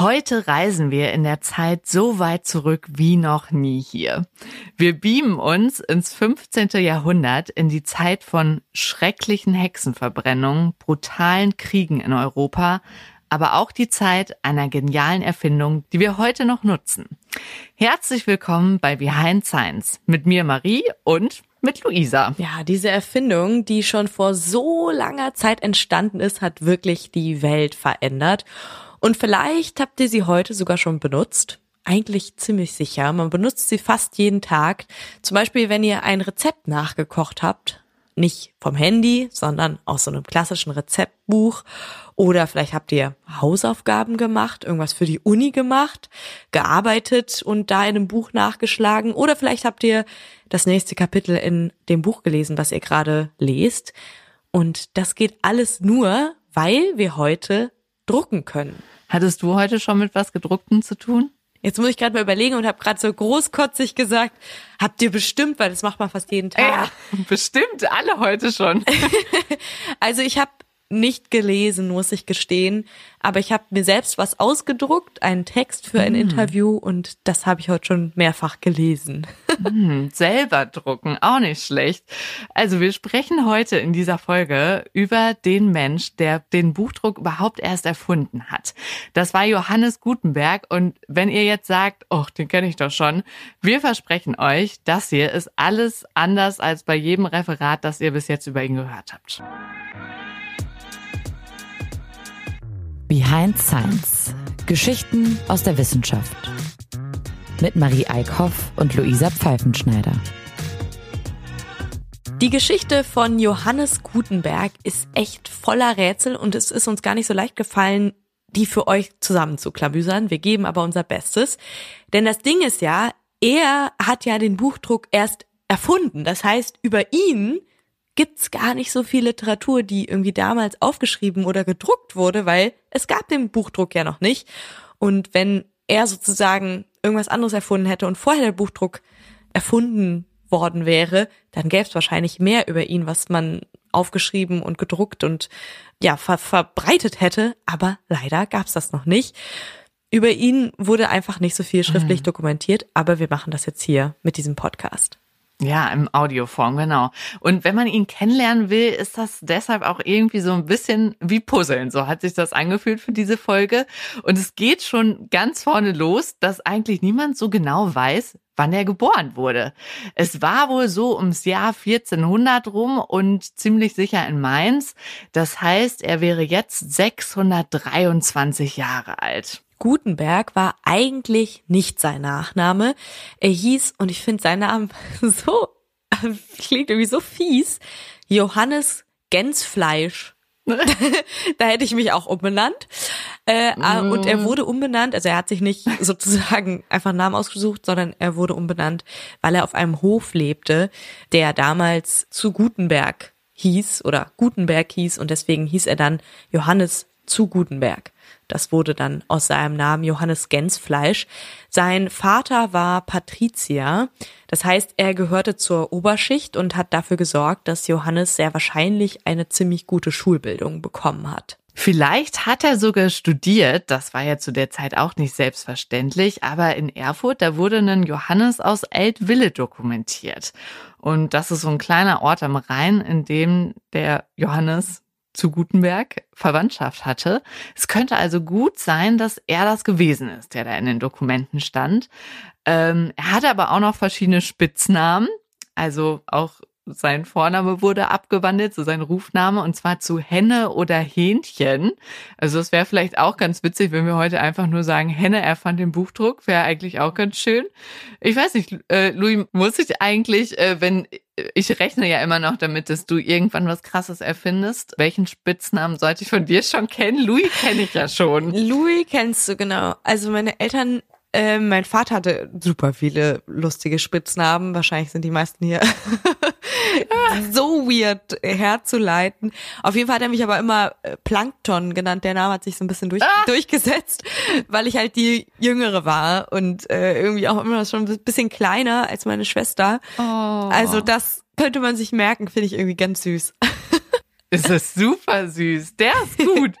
Heute reisen wir in der Zeit so weit zurück wie noch nie hier. Wir beamen uns ins 15. Jahrhundert in die Zeit von schrecklichen Hexenverbrennungen, brutalen Kriegen in Europa, aber auch die Zeit einer genialen Erfindung, die wir heute noch nutzen. Herzlich willkommen bei Behind Science mit mir Marie und mit Luisa. Ja, diese Erfindung, die schon vor so langer Zeit entstanden ist, hat wirklich die Welt verändert. Und vielleicht habt ihr sie heute sogar schon benutzt. Eigentlich ziemlich sicher. Man benutzt sie fast jeden Tag. Zum Beispiel, wenn ihr ein Rezept nachgekocht habt. Nicht vom Handy, sondern aus so einem klassischen Rezeptbuch. Oder vielleicht habt ihr Hausaufgaben gemacht, irgendwas für die Uni gemacht, gearbeitet und da in einem Buch nachgeschlagen. Oder vielleicht habt ihr das nächste Kapitel in dem Buch gelesen, was ihr gerade lest. Und das geht alles nur, weil wir heute drucken können. Hattest du heute schon mit was gedruckten zu tun? Jetzt muss ich gerade mal überlegen und habe gerade so großkotzig gesagt, habt ihr bestimmt, weil das macht man fast jeden Tag. Ja, bestimmt, alle heute schon. also ich habe nicht gelesen, muss ich gestehen. Aber ich habe mir selbst was ausgedruckt, einen Text für ein mm. Interview und das habe ich heute schon mehrfach gelesen. Mm, selber drucken, auch nicht schlecht. Also wir sprechen heute in dieser Folge über den Mensch, der den Buchdruck überhaupt erst erfunden hat. Das war Johannes Gutenberg und wenn ihr jetzt sagt, oh, den kenne ich doch schon, wir versprechen euch, das hier ist alles anders als bei jedem Referat, das ihr bis jetzt über ihn gehört habt. Behind Science. Geschichten aus der Wissenschaft. Mit Marie Eickhoff und Luisa Pfeifenschneider. Die Geschichte von Johannes Gutenberg ist echt voller Rätsel und es ist uns gar nicht so leicht gefallen, die für euch zusammenzuklabüsern. Wir geben aber unser Bestes. Denn das Ding ist ja, er hat ja den Buchdruck erst erfunden. Das heißt, über ihn gibt's gar nicht so viel Literatur, die irgendwie damals aufgeschrieben oder gedruckt wurde, weil es gab den Buchdruck ja noch nicht. Und wenn er sozusagen irgendwas anderes erfunden hätte und vorher der Buchdruck erfunden worden wäre, dann gäbe es wahrscheinlich mehr über ihn, was man aufgeschrieben und gedruckt und ja ver verbreitet hätte. Aber leider gab's das noch nicht. Über ihn wurde einfach nicht so viel schriftlich mhm. dokumentiert, aber wir machen das jetzt hier mit diesem Podcast. Ja, im Audioform, genau. Und wenn man ihn kennenlernen will, ist das deshalb auch irgendwie so ein bisschen wie Puzzeln. So hat sich das angefühlt für diese Folge. Und es geht schon ganz vorne los, dass eigentlich niemand so genau weiß, wann er geboren wurde. Es war wohl so ums Jahr 1400 rum und ziemlich sicher in Mainz. Das heißt, er wäre jetzt 623 Jahre alt. Gutenberg war eigentlich nicht sein Nachname. Er hieß, und ich finde seinen Namen so, klingt irgendwie so fies, Johannes Gänsfleisch. da hätte ich mich auch umbenannt. Äh, mm. Und er wurde umbenannt, also er hat sich nicht sozusagen einfach einen Namen ausgesucht, sondern er wurde umbenannt, weil er auf einem Hof lebte, der damals zu Gutenberg hieß oder Gutenberg hieß und deswegen hieß er dann Johannes zu Gutenberg. Das wurde dann aus seinem Namen Johannes Gänsfleisch. Sein Vater war Patrizier. Das heißt, er gehörte zur Oberschicht und hat dafür gesorgt, dass Johannes sehr wahrscheinlich eine ziemlich gute Schulbildung bekommen hat. Vielleicht hat er sogar studiert, das war ja zu der Zeit auch nicht selbstverständlich, aber in Erfurt, da wurde ein Johannes aus Eltville dokumentiert. Und das ist so ein kleiner Ort am Rhein, in dem der Johannes zu Gutenberg Verwandtschaft hatte. Es könnte also gut sein, dass er das gewesen ist, der da in den Dokumenten stand. Ähm, er hatte aber auch noch verschiedene Spitznamen, also auch sein Vorname wurde abgewandelt, so sein Rufname, und zwar zu Henne oder Hähnchen. Also es wäre vielleicht auch ganz witzig, wenn wir heute einfach nur sagen, Henne erfand den Buchdruck, wäre eigentlich auch ganz schön. Ich weiß nicht, äh, Louis, muss ich eigentlich, äh, wenn ich rechne ja immer noch damit, dass du irgendwann was Krasses erfindest. Welchen Spitznamen sollte ich von dir schon kennen? Louis kenne ich ja schon. Louis kennst du genau. Also meine Eltern äh, mein Vater hatte super viele lustige Spitznamen. Wahrscheinlich sind die meisten hier so weird herzuleiten. Auf jeden Fall hat er mich aber immer äh, Plankton genannt. Der Name hat sich so ein bisschen durch, ah! durchgesetzt, weil ich halt die Jüngere war und äh, irgendwie auch immer schon ein bisschen kleiner als meine Schwester. Oh. Also das könnte man sich merken, finde ich irgendwie ganz süß. Ist das super süß. Der ist gut.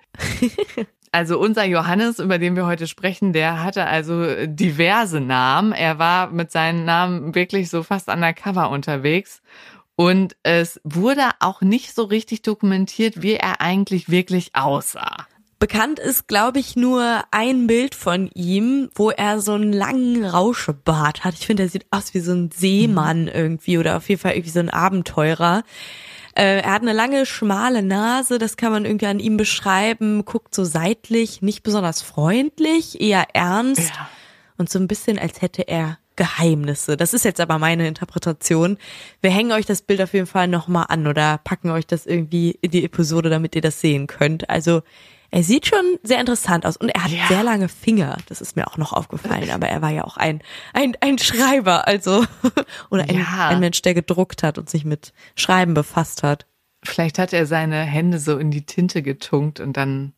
also unser Johannes, über den wir heute sprechen, der hatte also diverse Namen. Er war mit seinen Namen wirklich so fast undercover unterwegs. Und es wurde auch nicht so richtig dokumentiert, wie er eigentlich wirklich aussah. Bekannt ist, glaube ich, nur ein Bild von ihm, wo er so einen langen Rauschebart hat. Ich finde, er sieht aus wie so ein Seemann irgendwie oder auf jeden Fall irgendwie so ein Abenteurer. Äh, er hat eine lange, schmale Nase, das kann man irgendwie an ihm beschreiben, guckt so seitlich, nicht besonders freundlich, eher ernst ja. und so ein bisschen, als hätte er Geheimnisse. Das ist jetzt aber meine Interpretation. Wir hängen euch das Bild auf jeden Fall nochmal an oder packen euch das irgendwie in die Episode, damit ihr das sehen könnt. Also er sieht schon sehr interessant aus und er hat ja. sehr lange Finger. Das ist mir auch noch aufgefallen. Aber er war ja auch ein ein ein Schreiber, also oder ein, ja. ein Mensch, der gedruckt hat und sich mit Schreiben befasst hat. Vielleicht hat er seine Hände so in die Tinte getunkt und dann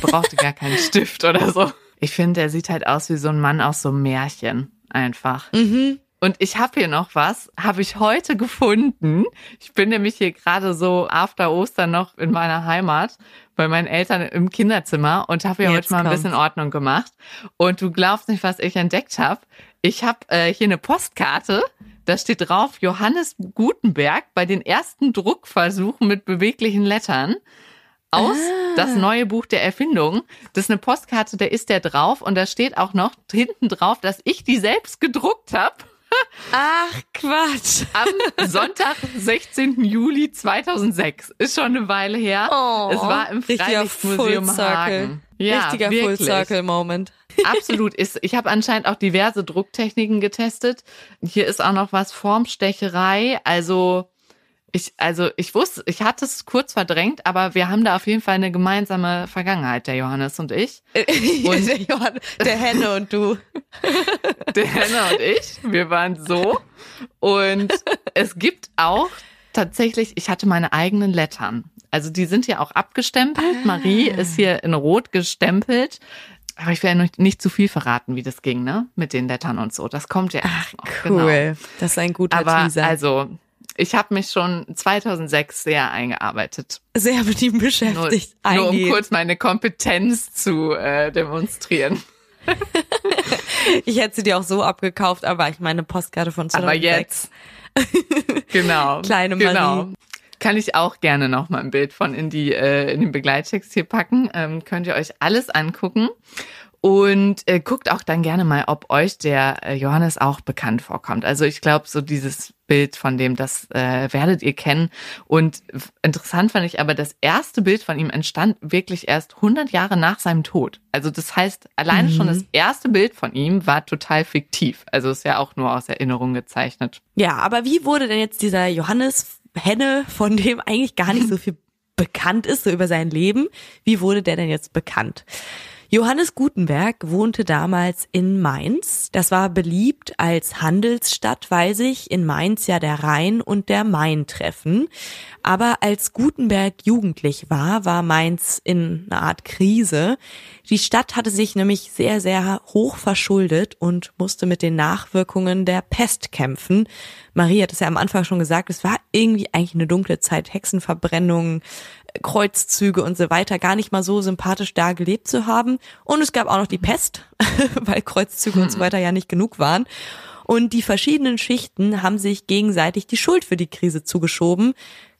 brauchte gar keinen Stift oder so. Ich finde, er sieht halt aus wie so ein Mann aus so einem Märchen einfach. Mhm. Und ich habe hier noch was, habe ich heute gefunden. Ich bin nämlich hier gerade so after Ostern noch in meiner Heimat bei meinen Eltern im Kinderzimmer und habe hier Jetzt heute mal ein kommt's. bisschen Ordnung gemacht. Und du glaubst nicht, was ich entdeckt habe. Ich habe äh, hier eine Postkarte. Da steht drauf Johannes Gutenberg bei den ersten Druckversuchen mit beweglichen Lettern aus ah. das neue Buch der Erfindung. Das ist eine Postkarte, da ist der drauf und da steht auch noch hinten drauf, dass ich die selbst gedruckt habe. Ach, Quatsch. Am Sonntag, 16. Juli 2006. Ist schon eine Weile her. Oh, es war im Freilichtmuseum Hagen. Ja, Richtiger wirklich. Full Circle Moment. Absolut. Ist, ich habe anscheinend auch diverse Drucktechniken getestet. Hier ist auch noch was Formstecherei. Also ich, also ich wusste, ich hatte es kurz verdrängt, aber wir haben da auf jeden Fall eine gemeinsame Vergangenheit, der Johannes und ich. Und der, Johann, der Henne und du. Der Henne und ich, wir waren so. Und es gibt auch tatsächlich, ich hatte meine eigenen Lettern. Also die sind ja auch abgestempelt. Ah. Marie ist hier in Rot gestempelt. Aber ich will ja nicht, zu viel verraten, wie das ging, ne? Mit den Lettern und so. Das kommt ja Ach. Genau. cool. Genau. Das ist ein guter Aber Teaser. Also, ich habe mich schon 2006 sehr eingearbeitet. Sehr mit ihm beschäftigt. Nur, nur um kurz meine Kompetenz zu äh, demonstrieren. ich hätte sie dir auch so abgekauft, aber ich meine Postkarte von 2006. Aber jetzt. genau. Kleine Marie. Genau. Kann ich auch gerne noch mal ein Bild von in die äh, in den Begleittext hier packen. Ähm, könnt ihr euch alles angucken. Und äh, guckt auch dann gerne mal, ob euch der äh, Johannes auch bekannt vorkommt. Also ich glaube, so dieses Bild von dem, das äh, werdet ihr kennen. Und interessant fand ich aber, das erste Bild von ihm entstand wirklich erst 100 Jahre nach seinem Tod. Also das heißt, alleine mhm. schon das erste Bild von ihm war total fiktiv. Also ist ja auch nur aus Erinnerung gezeichnet. Ja, aber wie wurde denn jetzt dieser Johannes Henne, von dem eigentlich gar nicht so viel bekannt ist, so über sein Leben, wie wurde der denn jetzt bekannt? Johannes Gutenberg wohnte damals in Mainz. Das war beliebt als Handelsstadt, weil sich in Mainz ja der Rhein und der Main treffen. Aber als Gutenberg jugendlich war, war Mainz in einer Art Krise. Die Stadt hatte sich nämlich sehr, sehr hoch verschuldet und musste mit den Nachwirkungen der Pest kämpfen. Marie hat es ja am Anfang schon gesagt, es war irgendwie eigentlich eine dunkle Zeit, Hexenverbrennungen, Kreuzzüge und so weiter gar nicht mal so sympathisch da gelebt zu haben. Und es gab auch noch die Pest, weil Kreuzzüge und so weiter ja nicht genug waren. Und die verschiedenen Schichten haben sich gegenseitig die Schuld für die Krise zugeschoben.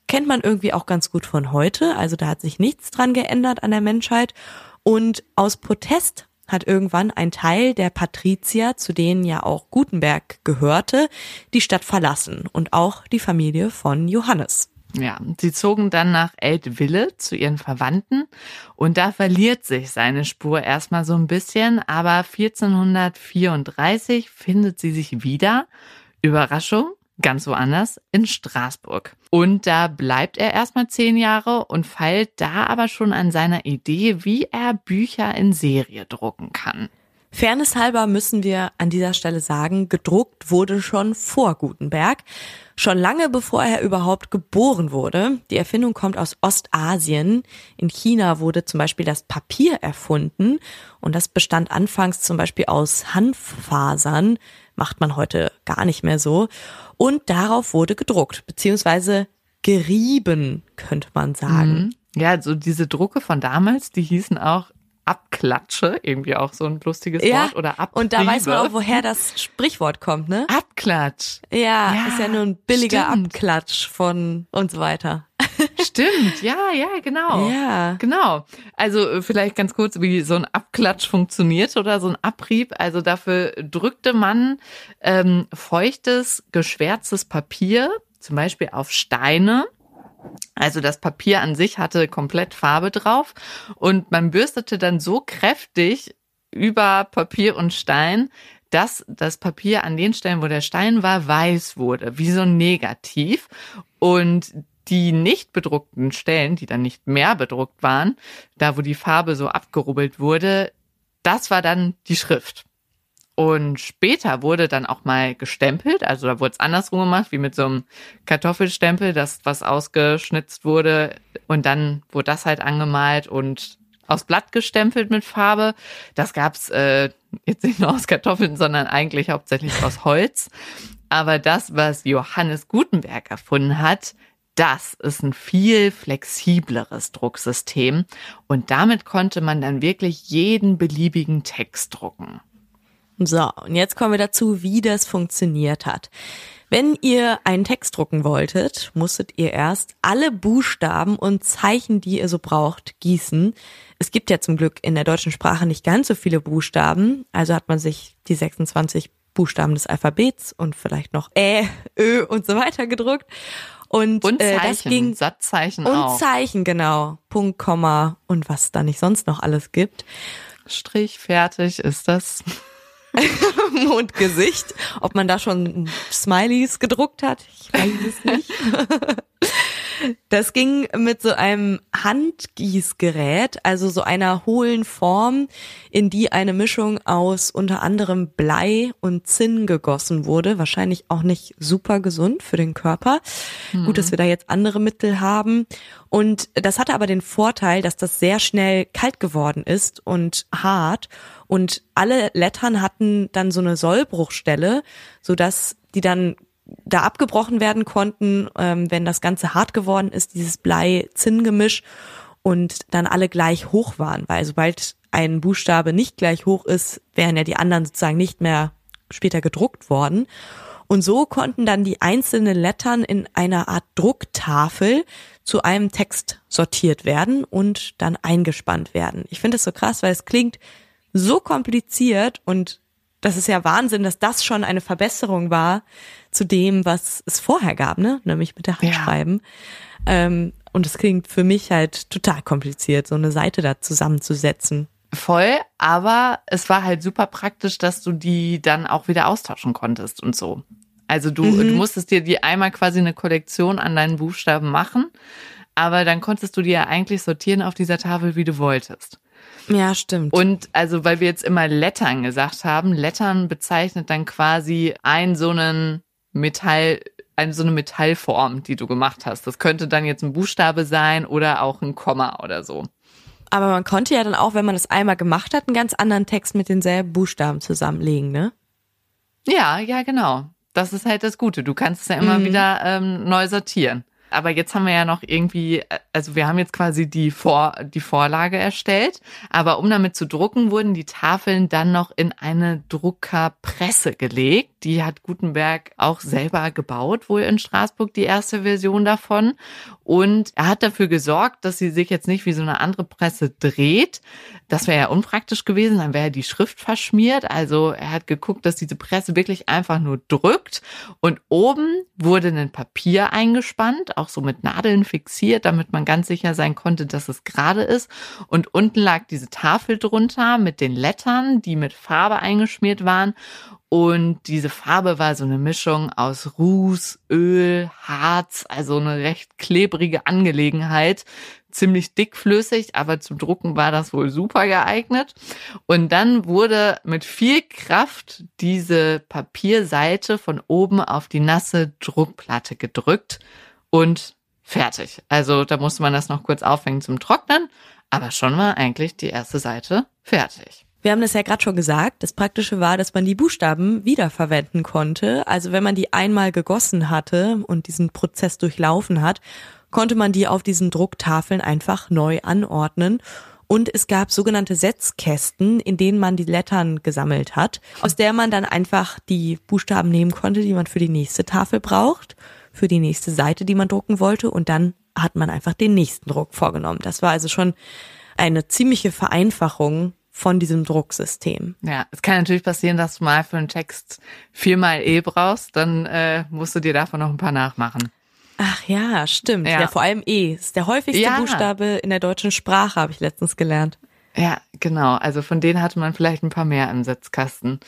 Kennt man irgendwie auch ganz gut von heute. Also da hat sich nichts dran geändert an der Menschheit. Und aus Protest hat irgendwann ein Teil der Patrizier, zu denen ja auch Gutenberg gehörte, die Stadt verlassen und auch die Familie von Johannes. Ja, sie zogen dann nach Eltville zu ihren Verwandten und da verliert sich seine Spur erstmal so ein bisschen, aber 1434 findet sie sich wieder. Überraschung, ganz woanders, in Straßburg. Und da bleibt er erstmal zehn Jahre und feilt da aber schon an seiner Idee, wie er Bücher in Serie drucken kann. Fairness halber müssen wir an dieser Stelle sagen, gedruckt wurde schon vor Gutenberg, schon lange bevor er überhaupt geboren wurde. Die Erfindung kommt aus Ostasien. In China wurde zum Beispiel das Papier erfunden und das bestand anfangs zum Beispiel aus Hanffasern, macht man heute gar nicht mehr so. Und darauf wurde gedruckt, beziehungsweise gerieben, könnte man sagen. Mhm. Ja, so diese Drucke von damals, die hießen auch Abklatsche, irgendwie auch so ein lustiges Ja, Wort, oder Abriebe. Und da weiß man auch, woher das Sprichwort kommt, ne? Abklatsch. Ja, Ja, ist ja nur ein billiger stimmt. Abklatsch von und so weiter. Stimmt, ja, ja, genau. Ja. Genau. Also äh, vielleicht ganz kurz, wie so ein Abklatsch funktioniert oder so ein Abrieb. Also dafür drückte man ähm, feuchtes, geschwärztes Papier, zum Beispiel auf Steine. Also das Papier an sich hatte komplett Farbe drauf und man bürstete dann so kräftig über Papier und Stein, dass das Papier an den Stellen, wo der Stein war, weiß wurde, wie so ein Negativ. Und die nicht bedruckten Stellen, die dann nicht mehr bedruckt waren, da wo die Farbe so abgerubbelt wurde, das war dann die Schrift. Und später wurde dann auch mal gestempelt, also da wurde es andersrum gemacht, wie mit so einem Kartoffelstempel, das was ausgeschnitzt wurde und dann wurde das halt angemalt und aus Blatt gestempelt mit Farbe. Das gab's äh, jetzt nicht nur aus Kartoffeln, sondern eigentlich hauptsächlich aus Holz. Aber das, was Johannes Gutenberg erfunden hat, das ist ein viel flexibleres Drucksystem und damit konnte man dann wirklich jeden beliebigen Text drucken. So, und jetzt kommen wir dazu, wie das funktioniert hat. Wenn ihr einen Text drucken wolltet, musstet ihr erst alle Buchstaben und Zeichen, die ihr so braucht, gießen. Es gibt ja zum Glück in der deutschen Sprache nicht ganz so viele Buchstaben, also hat man sich die 26 Buchstaben des Alphabets und vielleicht noch Ä, Ö und so weiter gedruckt. Und, Und äh, Zeichen, das ging Satzzeichen und auch. Zeichen, genau. Punkt, Komma und was da nicht sonst noch alles gibt. Strich, fertig ist das. Mondgesicht. Ob man da schon Smileys gedruckt hat, ich weiß es nicht. Das ging mit so einem Handgießgerät, also so einer hohlen Form, in die eine Mischung aus unter anderem Blei und Zinn gegossen wurde. Wahrscheinlich auch nicht super gesund für den Körper. Gut, dass wir da jetzt andere Mittel haben. Und das hatte aber den Vorteil, dass das sehr schnell kalt geworden ist und hart. Und alle Lettern hatten dann so eine Sollbruchstelle, sodass die dann da abgebrochen werden konnten, ähm, wenn das Ganze hart geworden ist, dieses Blei-Zinn-Gemisch und dann alle gleich hoch waren, weil sobald ein Buchstabe nicht gleich hoch ist, wären ja die anderen sozusagen nicht mehr später gedruckt worden. Und so konnten dann die einzelnen Lettern in einer Art Drucktafel zu einem Text sortiert werden und dann eingespannt werden. Ich finde das so krass, weil es klingt so kompliziert und das ist ja Wahnsinn, dass das schon eine Verbesserung war zu dem, was es vorher gab, ne? Nämlich mit der Hand Ja. schreiben. Ähm, und es klingt für mich halt total kompliziert, so eine Seite da zusammenzusetzen. Voll, aber es war halt super praktisch, dass du die dann auch wieder austauschen konntest und so. Also du, Mhm. du musstest dir die einmal quasi eine Kollektion an deinen Buchstaben machen, aber dann konntest du die ja eigentlich sortieren auf dieser Tafel, wie du wolltest. Ja, stimmt. Und also, weil wir jetzt immer Lettern gesagt haben, Lettern bezeichnet dann quasi ein so einen Metall, eine so eine Metallform, die du gemacht hast. Das könnte dann jetzt ein Buchstabe sein oder auch ein Komma oder so. Aber man konnte ja dann auch, wenn man das einmal gemacht hat, einen ganz anderen Text mit denselben Buchstaben zusammenlegen, ne? Ja, ja, genau. Das ist halt das Gute. Du kannst es ja immer Mhm. wieder ähm, neu sortieren. Aber jetzt haben wir ja noch irgendwie, also wir haben jetzt quasi die, Vor die Vorlage erstellt, aber um damit zu drucken, wurden die Tafeln dann noch in eine Druckerpresse gelegt. Die hat Gutenberg auch selber gebaut, wohl in Straßburg, die erste Version davon. Und er hat dafür gesorgt, dass sie sich jetzt nicht wie so eine andere Presse dreht. Das wäre ja unpraktisch gewesen, dann wäre die Schrift verschmiert. Also er hat geguckt, dass diese Presse wirklich einfach nur drückt. Und oben wurde ein Papier eingespannt, auch so mit Nadeln fixiert, damit man ganz sicher sein konnte, dass es gerade ist. Und unten lag diese Tafel drunter mit den Lettern, die mit Farbe eingeschmiert waren. Und diese Farbe war so eine Mischung aus Ruß, Öl, Harz, also eine recht klebrige Angelegenheit. Ziemlich dickflüssig, aber zum Drucken war das wohl super geeignet. Und dann wurde mit viel Kraft diese Papierseite von oben auf die nasse Druckplatte gedrückt und fertig. Also da musste man das noch kurz aufhängen zum Trocknen, aber schon war eigentlich die erste Seite fertig. Wir haben das ja gerade schon gesagt. Das Praktische war, dass man die Buchstaben wiederverwenden konnte. Also wenn man die einmal gegossen hatte und diesen Prozess durchlaufen hat, konnte man die auf diesen Drucktafeln einfach neu anordnen. Und es gab sogenannte Setzkästen, in denen man die Lettern gesammelt hat, aus der man dann einfach die Buchstaben nehmen konnte, die man für die nächste Tafel braucht, für die nächste Seite, die man drucken wollte. Und dann hat man einfach den nächsten Druck vorgenommen. Das war also schon eine ziemliche Vereinfachung von diesem Drucksystem. Ja, es kann natürlich passieren, dass du mal für einen Text viermal E brauchst, dann äh, musst du dir davon noch ein paar nachmachen. Ach ja, stimmt. Ja, ja vor allem E ist der häufigste ja. Buchstabe in der deutschen Sprache, habe ich letztens gelernt. Ja, genau. Also von denen hatte man vielleicht ein paar mehr im Setzkasten.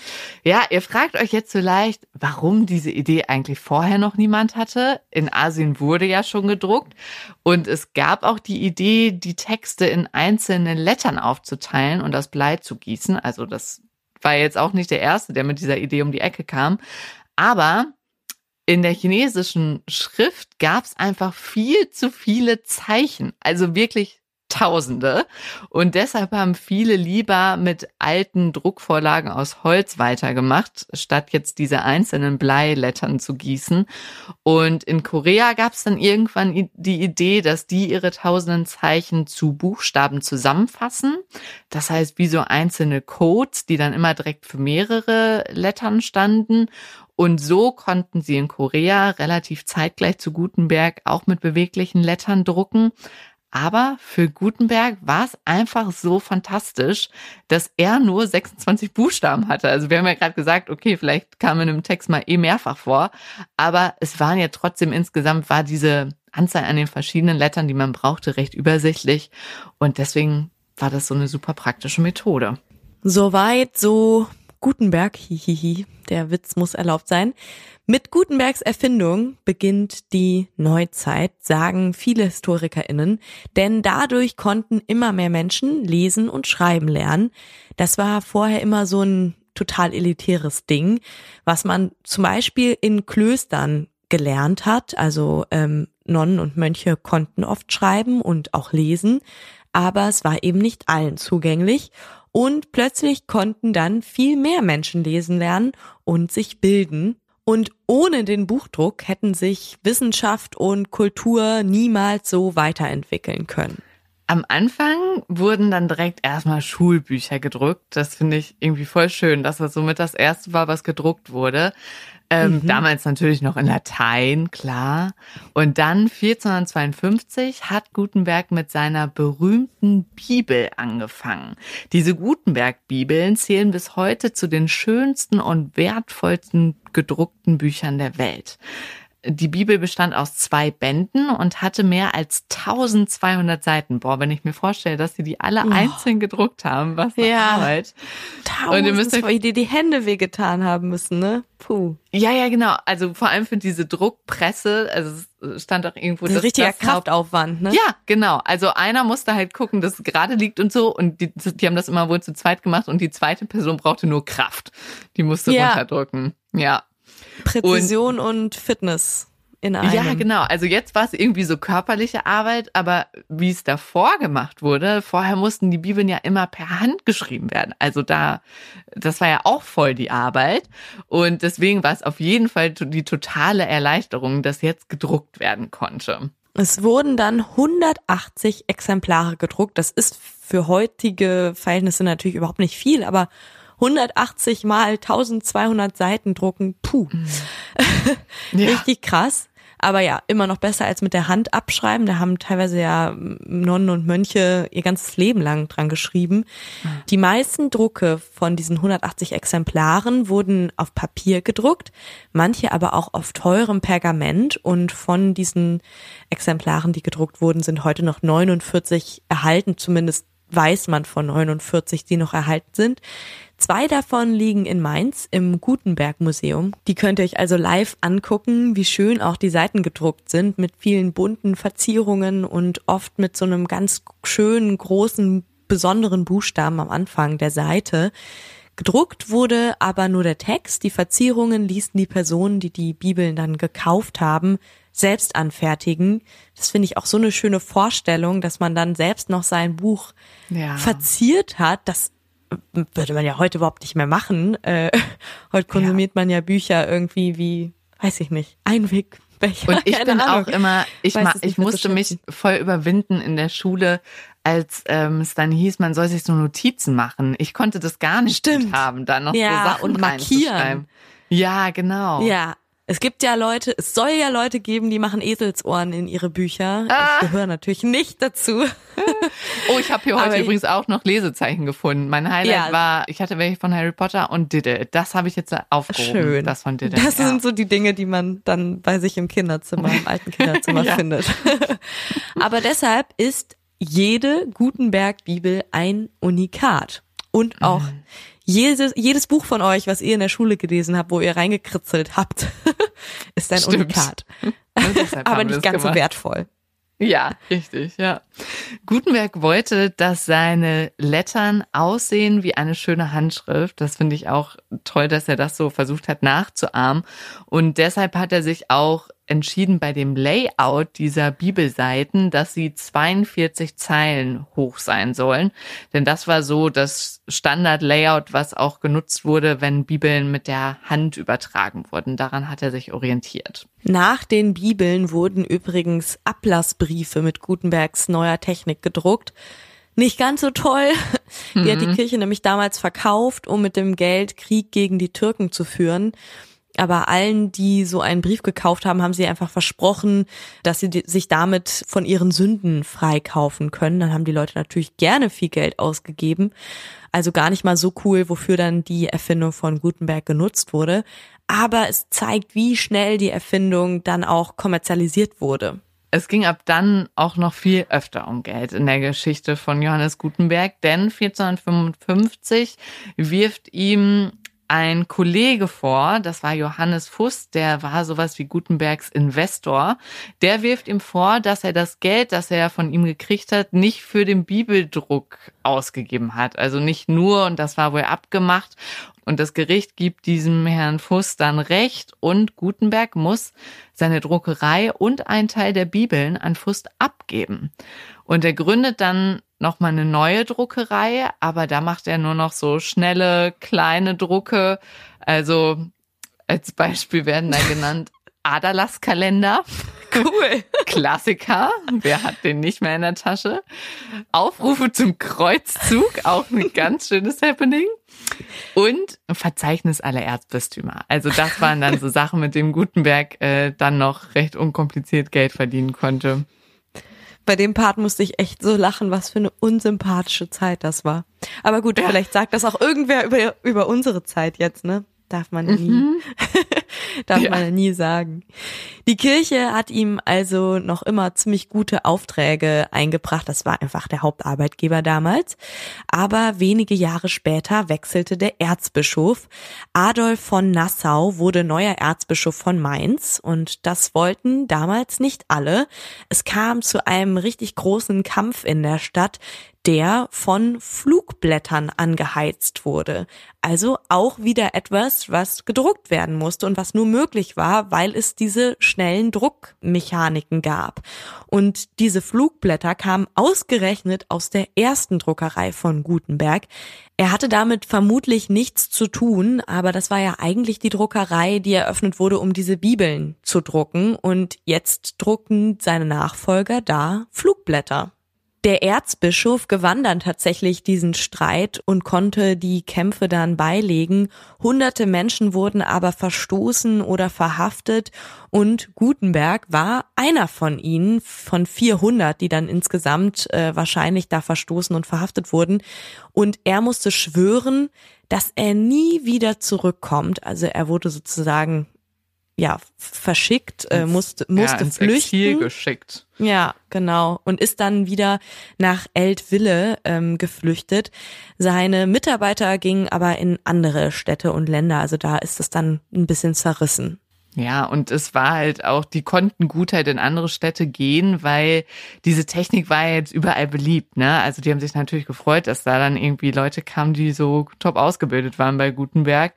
Ja, ihr fragt euch jetzt vielleicht, warum diese Idee eigentlich vorher noch niemand hatte. In Asien wurde ja schon gedruckt und es gab auch die Idee, die Texte in einzelne Lettern aufzuteilen und das Blei zu gießen. Also das war jetzt auch nicht der erste, der mit dieser Idee um die Ecke kam. Aber in der chinesischen Schrift gab es einfach viel zu viele Zeichen. Also wirklich Tausende. Und deshalb haben viele lieber mit alten Druckvorlagen aus Holz weitergemacht, statt jetzt diese einzelnen Bleilettern zu gießen. Und in Korea gab es dann irgendwann die Idee, dass die ihre tausenden Zeichen zu Buchstaben zusammenfassen. Das heißt, wie so einzelne Codes, die dann immer direkt für mehrere Lettern standen. Und so konnten sie in Korea relativ zeitgleich zu Gutenberg auch mit beweglichen Lettern drucken. Aber für Gutenberg war es einfach so fantastisch, dass er nur 26 Buchstaben hatte. Also wir haben ja gerade gesagt, okay, vielleicht kam in einem Text mal eh mehrfach vor, aber es waren ja trotzdem insgesamt war diese Anzahl an den verschiedenen Lettern, die man brauchte, recht übersichtlich und deswegen war das so eine super praktische Methode. Soweit so Gutenberg, hihihi, der Witz muss erlaubt sein. Mit Gutenbergs Erfindung beginnt die Neuzeit, sagen viele HistorikerInnen, denn dadurch konnten immer mehr Menschen lesen und schreiben lernen. Das war vorher immer so ein total elitäres Ding, was man zum Beispiel in Klöstern gelernt hat. Also ähm, Nonnen und Mönche konnten oft schreiben und auch lesen, aber es war eben nicht allen zugänglich. Und plötzlich konnten dann viel mehr Menschen lesen lernen und sich bilden. Und ohne den Buchdruck hätten sich Wissenschaft und Kultur niemals so weiterentwickeln können. Am Anfang wurden dann direkt erstmal Schulbücher gedruckt. Das finde ich irgendwie voll schön, dass das somit das erste war, was gedruckt wurde. Ähm, mhm. Damals natürlich noch in Latein, klar. Und dann 1452 hat Gutenberg mit seiner berühmten Bibel angefangen. Diese Gutenberg-Bibeln zählen bis heute zu den schönsten und wertvollsten gedruckten Büchern der Welt. Die Bibel bestand aus zwei Bänden und hatte mehr als 1200 Seiten. Boah, wenn ich mir vorstelle, dass sie die alle oh. einzeln gedruckt haben, was für ja. Arbeit. Tausend, und ihr müsst euch die die Hände wehgetan haben müssen, ne? Puh. Ja, ja, genau. Also vor allem für diese Druckpresse, also es stand auch irgendwo das, das richtiger das Kraftaufwand, ne? Ja, genau. Also einer musste halt gucken, dass es gerade liegt und so und die, die haben das immer wohl zu zweit gemacht und die zweite Person brauchte nur Kraft. Die musste ja. runterdrücken. Ja. Präzision und, und Fitness in einem. Ja, genau. Also jetzt war es irgendwie so körperliche Arbeit, aber wie es davor gemacht wurde, vorher mussten die Bibeln ja immer per Hand geschrieben werden. Also da, das war ja auch voll die Arbeit. Und deswegen war es auf jeden Fall die totale Erleichterung, dass jetzt gedruckt werden konnte. Es wurden dann 180 Exemplare gedruckt. Das ist für heutige Verhältnisse natürlich überhaupt nicht viel, aber 180 mal 1200 Seiten drucken, puh. Mhm. Ja. Richtig krass. Aber ja, immer noch besser als mit der Hand abschreiben. Da haben teilweise ja Nonnen und Mönche ihr ganzes Leben lang dran geschrieben. Die meisten Drucke von diesen 180 Exemplaren wurden auf Papier gedruckt, manche aber auch auf teurem Pergament. Und von diesen Exemplaren, die gedruckt wurden, sind heute noch 49 erhalten, zumindest weiß man von 49, die noch erhalten sind. Zwei davon liegen in Mainz im Gutenberg Museum. Die könnt ihr euch also live angucken, wie schön auch die Seiten gedruckt sind mit vielen bunten Verzierungen und oft mit so einem ganz schönen, großen, besonderen Buchstaben am Anfang der Seite. Gedruckt wurde aber nur der Text. Die Verzierungen ließen die Personen, die die Bibeln dann gekauft haben, selbst anfertigen. Das finde ich auch so eine schöne Vorstellung, dass man dann selbst noch sein Buch ja. verziert hat. Das würde man ja heute überhaupt nicht mehr machen. Äh, heute konsumiert ja. man ja Bücher irgendwie wie, weiß ich nicht, Einweg Welcher? Und ich bin Ahnung. auch immer, ich, ma, ich musste mich voll überwinden in der Schule, als ähm, es dann hieß, man soll sich so Notizen machen. Ich konnte das gar nicht Stimmt. haben, da noch Ja, so Sachen und markieren. Ja, genau. Ja, es gibt ja Leute, es soll ja Leute geben, die machen Eselsohren in ihre Bücher. Ah. Ich gehöre natürlich nicht dazu. Oh, ich habe hier heute Aber übrigens auch noch Lesezeichen gefunden. Mein Highlight Ja. war, ich hatte welche von Harry Potter und Diddle. Das habe ich jetzt aufgehoben. Schön. Das von Diddle. Das ja. sind so die Dinge, die man dann bei sich im Kinderzimmer, im alten Kinderzimmer Ja. findet. Aber deshalb ist jede Gutenberg-Bibel ein Unikat. Und auch Mhm. jedes, jedes Buch von euch, was ihr in der Schule gelesen habt, wo ihr reingekritzelt habt, ist ein Stimmt. Unikat. Aber nicht ganz so gemacht. wertvoll. Ja, richtig, ja. Gutenberg wollte, dass seine Lettern aussehen wie eine schöne Handschrift. Das finde ich auch toll, dass er das so versucht hat nachzuahmen. Und deshalb hat er sich auch entschieden bei dem Layout dieser Bibelseiten, dass sie 42 Zeilen hoch sein sollen. Denn das war so das Standard-Layout, was auch genutzt wurde, wenn Bibeln mit der Hand übertragen wurden. Daran hat er sich orientiert. Nach den Bibeln wurden übrigens Ablassbriefe mit Gutenbergs neuer Technik gedruckt. Nicht ganz so toll. Die hat die Kirche nämlich damals verkauft, um mit dem Geld Krieg gegen die Türken zu führen. Aber allen, die so einen Brief gekauft haben, haben sie einfach versprochen, dass sie sich damit von ihren Sünden freikaufen können. Dann haben die Leute natürlich gerne viel Geld ausgegeben. Also gar nicht mal so cool, wofür dann die Erfindung von Gutenberg genutzt wurde. Aber es zeigt, wie schnell die Erfindung dann auch kommerzialisiert wurde. Es ging ab dann auch noch viel öfter um Geld in der Geschichte von Johannes Gutenberg, denn 1455 wirft ihm ein Kollege vor, das war Johannes Fuß, der war sowas wie Gutenbergs Investor. Der wirft ihm vor, dass er das Geld, das er von ihm gekriegt hat, nicht für den Bibeldruck ausgegeben hat. Also nicht nur, und das war wohl abgemacht. Und das Gericht gibt diesem Herrn Fuß dann recht und Gutenberg muss seine Druckerei und einen Teil der Bibeln an Fuß abgeben. Und er gründet dann nochmal eine neue Druckerei, aber da macht er nur noch so schnelle, kleine Drucke. Also als Beispiel werden da genannt Aderlasskalender. Cool. Klassiker. Wer hat den nicht mehr in der Tasche? Aufrufe zum Kreuzzug, auch ein ganz schönes Happening. Und ein Verzeichnis aller Erzbistümer. Also das waren dann so Sachen, mit denen Gutenberg äh, dann noch recht unkompliziert Geld verdienen konnte. Bei dem Part musste ich echt so lachen, was für eine unsympathische Zeit das war. Aber gut, Ja. vielleicht sagt das auch irgendwer über, über unsere Zeit jetzt, ne? Darf man nie. Darf Ja. man ja nie sagen. Die Kirche hat ihm also noch immer ziemlich gute Aufträge eingebracht. Das war einfach der Hauptarbeitgeber damals. Aber wenige Jahre später wechselte der Erzbischof. Adolf von Nassau wurde neuer Erzbischof von Mainz und das wollten damals nicht alle. Es kam zu einem richtig großen Kampf in der Stadt, der von Flugblättern angeheizt wurde. Also auch wieder etwas, was gedruckt werden musste und was nur möglich war, weil es diese schnellen Druckmechaniken gab. Und diese Flugblätter kamen ausgerechnet aus der ersten Druckerei von Gutenberg. Er hatte damit vermutlich nichts zu tun, aber das war ja eigentlich die Druckerei, die eröffnet wurde, um diese Bibeln zu drucken. Und jetzt drucken seine Nachfolger da Flugblätter. Der Erzbischof gewann dann tatsächlich diesen Streit und konnte die Kämpfe dann beilegen. Hunderte Menschen wurden aber verstoßen oder verhaftet und Gutenberg war einer von ihnen, von 400, die dann insgesamt äh, wahrscheinlich da verstoßen und verhaftet wurden. Und er musste schwören, dass er nie wieder zurückkommt. Also er wurde sozusagen ja verschickt, äh, musste musste ja, ins flüchten. Exil geschickt. Ja, genau. Und ist dann wieder nach Eltville ähm, geflüchtet. Seine Mitarbeiter gingen aber in andere Städte und Länder. Also da ist es dann ein bisschen zerrissen. Ja, und es war halt auch, die konnten gut halt in andere Städte gehen, weil diese Technik war jetzt überall beliebt, ne? Also die haben sich natürlich gefreut, dass da dann irgendwie Leute kamen, die so top ausgebildet waren bei Gutenberg.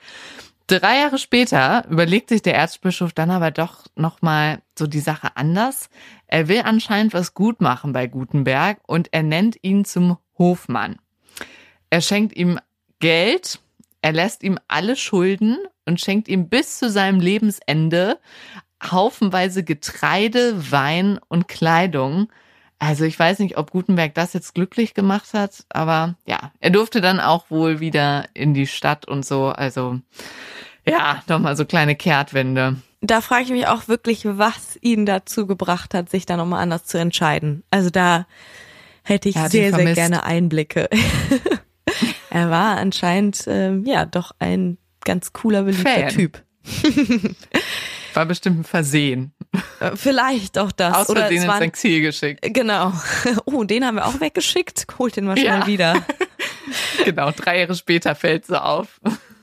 Drei Jahre später überlegt sich der Erzbischof dann aber doch nochmal so die Sache anders. Er will anscheinend was gut machen bei Gutenberg und er nennt ihn zum Hofmann. Er schenkt ihm Geld, er lässt ihm alle Schulden und schenkt ihm bis zu seinem Lebensende haufenweise Getreide, Wein und Kleidung. Also ich weiß nicht, ob Gutenberg das jetzt glücklich gemacht hat, aber ja, er durfte dann auch wohl wieder in die Stadt und so. Also ja, nochmal so kleine Kehrtwende. Da frage ich mich auch wirklich, was ihn dazu gebracht hat, sich da nochmal anders zu entscheiden. Also da hätte ich sehr, sehr gerne Einblicke. er war anscheinend, ähm, ja, doch ein ganz cooler, beliebter Fan. Typ. War bestimmt ein Versehen. Vielleicht auch das. Aus Oder Versehen ins Exil geschickt. Genau. Oh, den haben wir auch weggeschickt. Holt den mal schnell ja. wieder. genau, drei Jahre später fällt sie auf.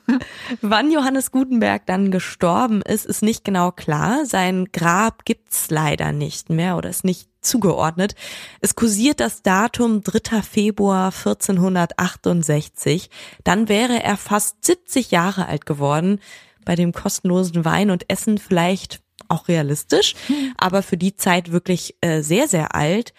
Wann Johannes Gutenberg dann gestorben ist, ist nicht genau klar. Sein Grab gibt's leider nicht mehr oder ist nicht zugeordnet. Es kursiert das Datum 3. Februar 1468. Dann wäre er fast 70 Jahre alt geworden. Bei dem kostenlosen Wein und Essen vielleicht auch realistisch, hm. aber für die Zeit wirklich äh, sehr, sehr alt.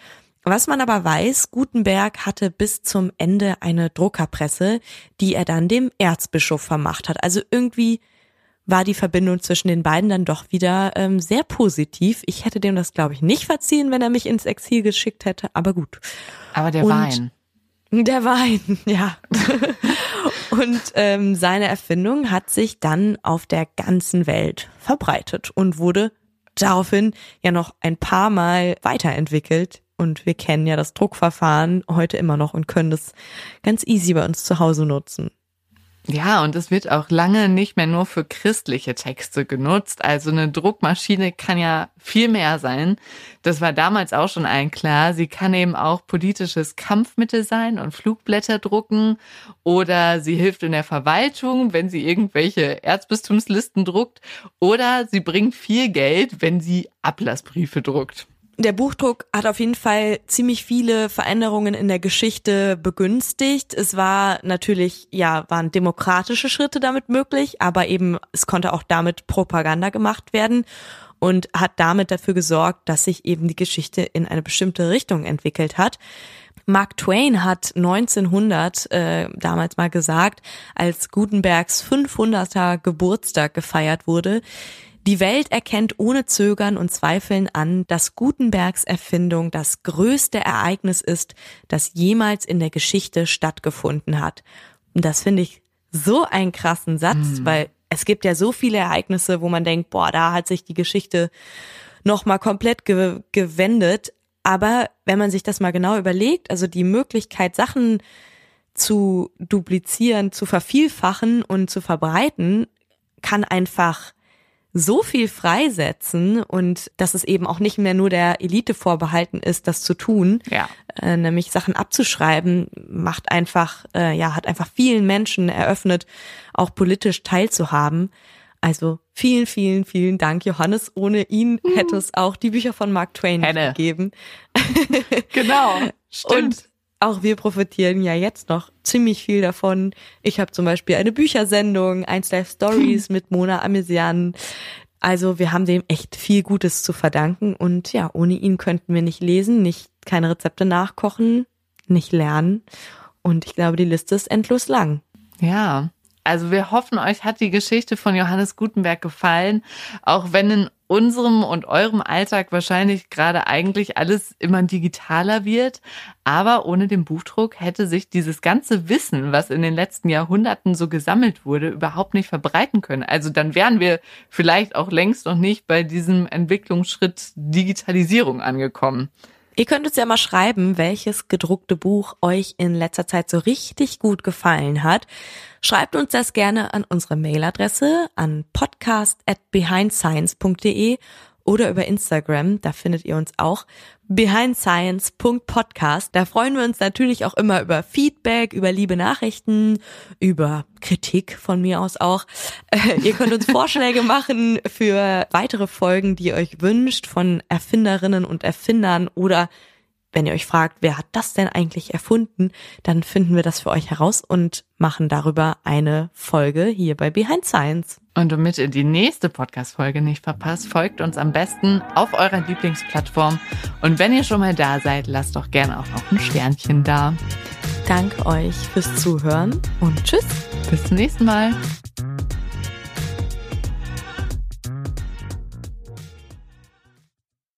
Was man aber weiß, Gutenberg hatte bis zum Ende eine Druckerpresse, die er dann dem Erzbischof vermacht hat. Also irgendwie war die Verbindung zwischen den beiden dann doch wieder ähm, sehr positiv. Ich hätte dem das, glaube ich, nicht verziehen, wenn er mich ins Exil geschickt hätte, aber gut. Aber der Und Wein. Der Wein, ja. und ähm, seine Erfindung hat sich dann auf der ganzen Welt verbreitet und wurde daraufhin ja noch ein paar Mal weiterentwickelt und wir kennen ja das Druckverfahren heute immer noch und können das ganz easy bei uns zu Hause nutzen. Ja, und es wird auch lange nicht mehr nur für christliche Texte genutzt. Also eine Druckmaschine kann ja viel mehr sein. Das war damals auch schon allen klar. Sie kann eben auch politisches Kampfmittel sein und Flugblätter drucken oder sie hilft in der Verwaltung, wenn sie irgendwelche Erzbistumslisten druckt oder sie bringt viel Geld, wenn sie Ablassbriefe druckt der Buchdruck hat auf jeden Fall ziemlich viele Veränderungen in der Geschichte begünstigt. Es war natürlich, ja, waren demokratische Schritte damit möglich, aber eben es konnte auch damit Propaganda gemacht werden und hat damit dafür gesorgt, dass sich eben die Geschichte in eine bestimmte Richtung entwickelt hat. Mark Twain hat 1900 äh, damals mal gesagt, als Gutenbergs 500er Geburtstag gefeiert wurde, die Welt erkennt ohne Zögern und Zweifeln an, dass Gutenbergs Erfindung das größte Ereignis ist, das jemals in der Geschichte stattgefunden hat. Und das finde ich so einen krassen Satz, mhm. weil es gibt ja so viele Ereignisse, wo man denkt, boah, da hat sich die Geschichte nochmal komplett ge gewendet. Aber wenn man sich das mal genau überlegt, also die Möglichkeit, Sachen zu duplizieren, zu vervielfachen und zu verbreiten, kann einfach so viel freisetzen und dass es eben auch nicht mehr nur der Elite vorbehalten ist, das zu tun, ja. äh, nämlich Sachen abzuschreiben, macht einfach, äh, ja, hat einfach vielen Menschen eröffnet, auch politisch teilzuhaben. Also vielen, vielen, vielen Dank, Johannes. Ohne ihn uh. hätte es auch die Bücher von Mark Twain Henne. gegeben. genau. Stimmt. Und auch wir profitieren ja jetzt noch ziemlich viel davon. Ich habe zum Beispiel eine Büchersendung, 1 Life Stories mit Mona Amesian. Also wir haben dem echt viel Gutes zu verdanken und ja, ohne ihn könnten wir nicht lesen, nicht keine Rezepte nachkochen, nicht lernen und ich glaube, die Liste ist endlos lang. Ja, also wir hoffen, euch hat die Geschichte von Johannes Gutenberg gefallen, auch wenn in unserem und eurem Alltag wahrscheinlich gerade eigentlich alles immer digitaler wird. Aber ohne den Buchdruck hätte sich dieses ganze Wissen, was in den letzten Jahrhunderten so gesammelt wurde, überhaupt nicht verbreiten können. Also dann wären wir vielleicht auch längst noch nicht bei diesem Entwicklungsschritt Digitalisierung angekommen. Ihr könnt uns ja mal schreiben, welches gedruckte Buch euch in letzter Zeit so richtig gut gefallen hat. Schreibt uns das gerne an unsere Mailadresse an podcast at behindscience.de oder über Instagram, da findet ihr uns auch behindscience.podcast. Da freuen wir uns natürlich auch immer über Feedback, über liebe Nachrichten, über Kritik von mir aus auch. Äh, ihr könnt uns Vorschläge machen für weitere Folgen, die ihr euch wünscht von Erfinderinnen und Erfindern oder wenn ihr euch fragt, wer hat das denn eigentlich erfunden, dann finden wir das für euch heraus und machen darüber eine Folge hier bei Behind Science. Und damit ihr die nächste Podcast-Folge nicht verpasst, folgt uns am besten auf eurer Lieblingsplattform. Und wenn ihr schon mal da seid, lasst doch gerne auch noch ein Sternchen da. Danke euch fürs Zuhören und tschüss. Bis zum nächsten Mal.